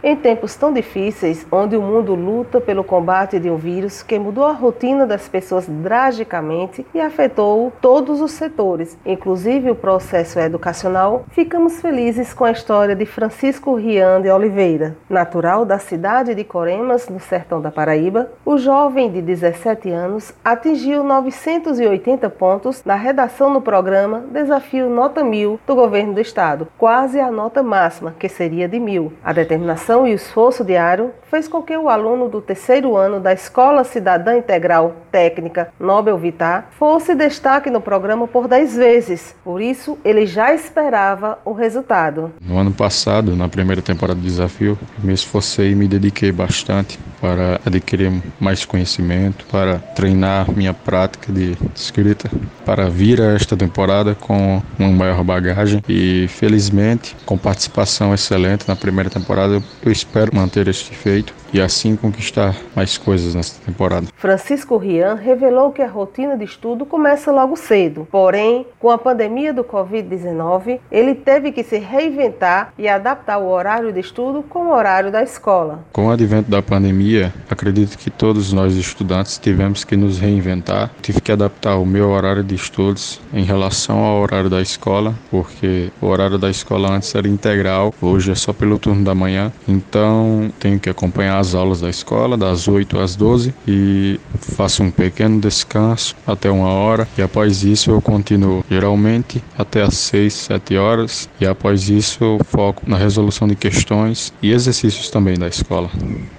Em tempos tão difíceis, onde o mundo luta pelo combate de um vírus que mudou a rotina das pessoas drasticamente e afetou todos os setores, inclusive o processo educacional, ficamos felizes com a história de Francisco Rian de Oliveira. Natural da cidade de Coremas, no sertão da Paraíba, o jovem de 17 anos atingiu 980 pontos na redação no programa Desafio Nota Mil do governo do estado, quase a nota máxima, que seria de mil. A determinação dedicação e esforço diário fez com que o aluno do terceiro ano da Escola Cidadã Integral Técnica Nobel Vitar fosse destaque no programa por dez vezes. Por isso, ele já esperava o resultado. No ano passado, na primeira temporada do desafio, me esforcei e me dediquei bastante para adquirir mais conhecimento, para treinar minha prática de escrita, para vir a esta temporada com uma maior bagagem. E felizmente com participação excelente na primeira temporada eu espero manter este feito e assim conquistar mais coisas nesta temporada. Francisco Rian revelou que a rotina de estudo começa logo cedo. Porém, com a pandemia do Covid-19, ele teve que se reinventar e adaptar o horário de estudo com o horário da escola. Com o advento da pandemia, acredito que todos nós estudantes tivemos que nos reinventar. Tive que adaptar o meu horário de estudos em relação ao horário da escola, porque o horário da escola antes era integral, hoje é só pelo turno da manhã. Então, tenho que acompanhar as aulas da escola, das 8 às 12, e faço um pequeno descanso até uma hora, e após isso eu continuo geralmente até às 6, 7 horas, e após isso eu foco na resolução de questões e exercícios também da escola.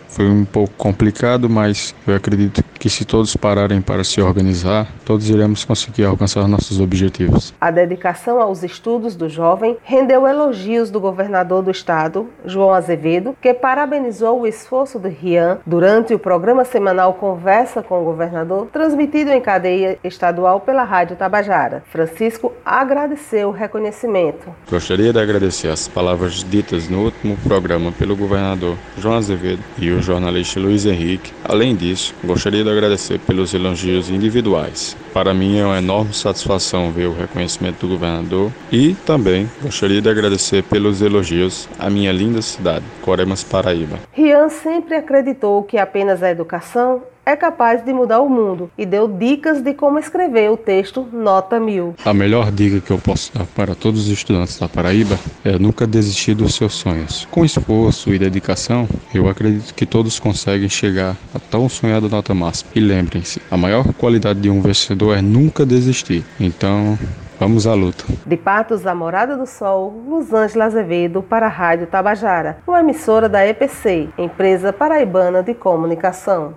Foi um pouco complicado, mas eu acredito que se todos pararem para se organizar, todos iremos conseguir alcançar nossos objetivos. A dedicação aos estudos do jovem rendeu elogios do governador do estado, João Azevedo, que parabenizou o esforço do Rian durante o programa semanal Conversa com o Governador, transmitido em cadeia estadual pela Rádio Tabajara. Francisco agradeceu o reconhecimento. Gostaria de agradecer as palavras ditas no último programa pelo governador João Azevedo e o o jornalista Luiz Henrique. Além disso, gostaria de agradecer pelos elogios individuais. Para mim é uma enorme satisfação ver o reconhecimento do governador e também gostaria de agradecer pelos elogios à minha linda cidade, Coremas, Paraíba. Rian sempre acreditou que apenas a educação é capaz de mudar o mundo e deu dicas de como escrever o texto Nota Mil. A melhor dica que eu posso dar para todos os estudantes da Paraíba é nunca desistir dos seus sonhos. Com esforço e dedicação, eu acredito que todos conseguem chegar a tão sonhada nota máxima. E lembrem-se, a maior qualidade de um vencedor é nunca desistir. Então, Vamos à luta. De Patos, a Morada do Sol, Los Angeles Azevedo para a Rádio Tabajara, uma emissora da EPC, empresa paraibana de comunicação.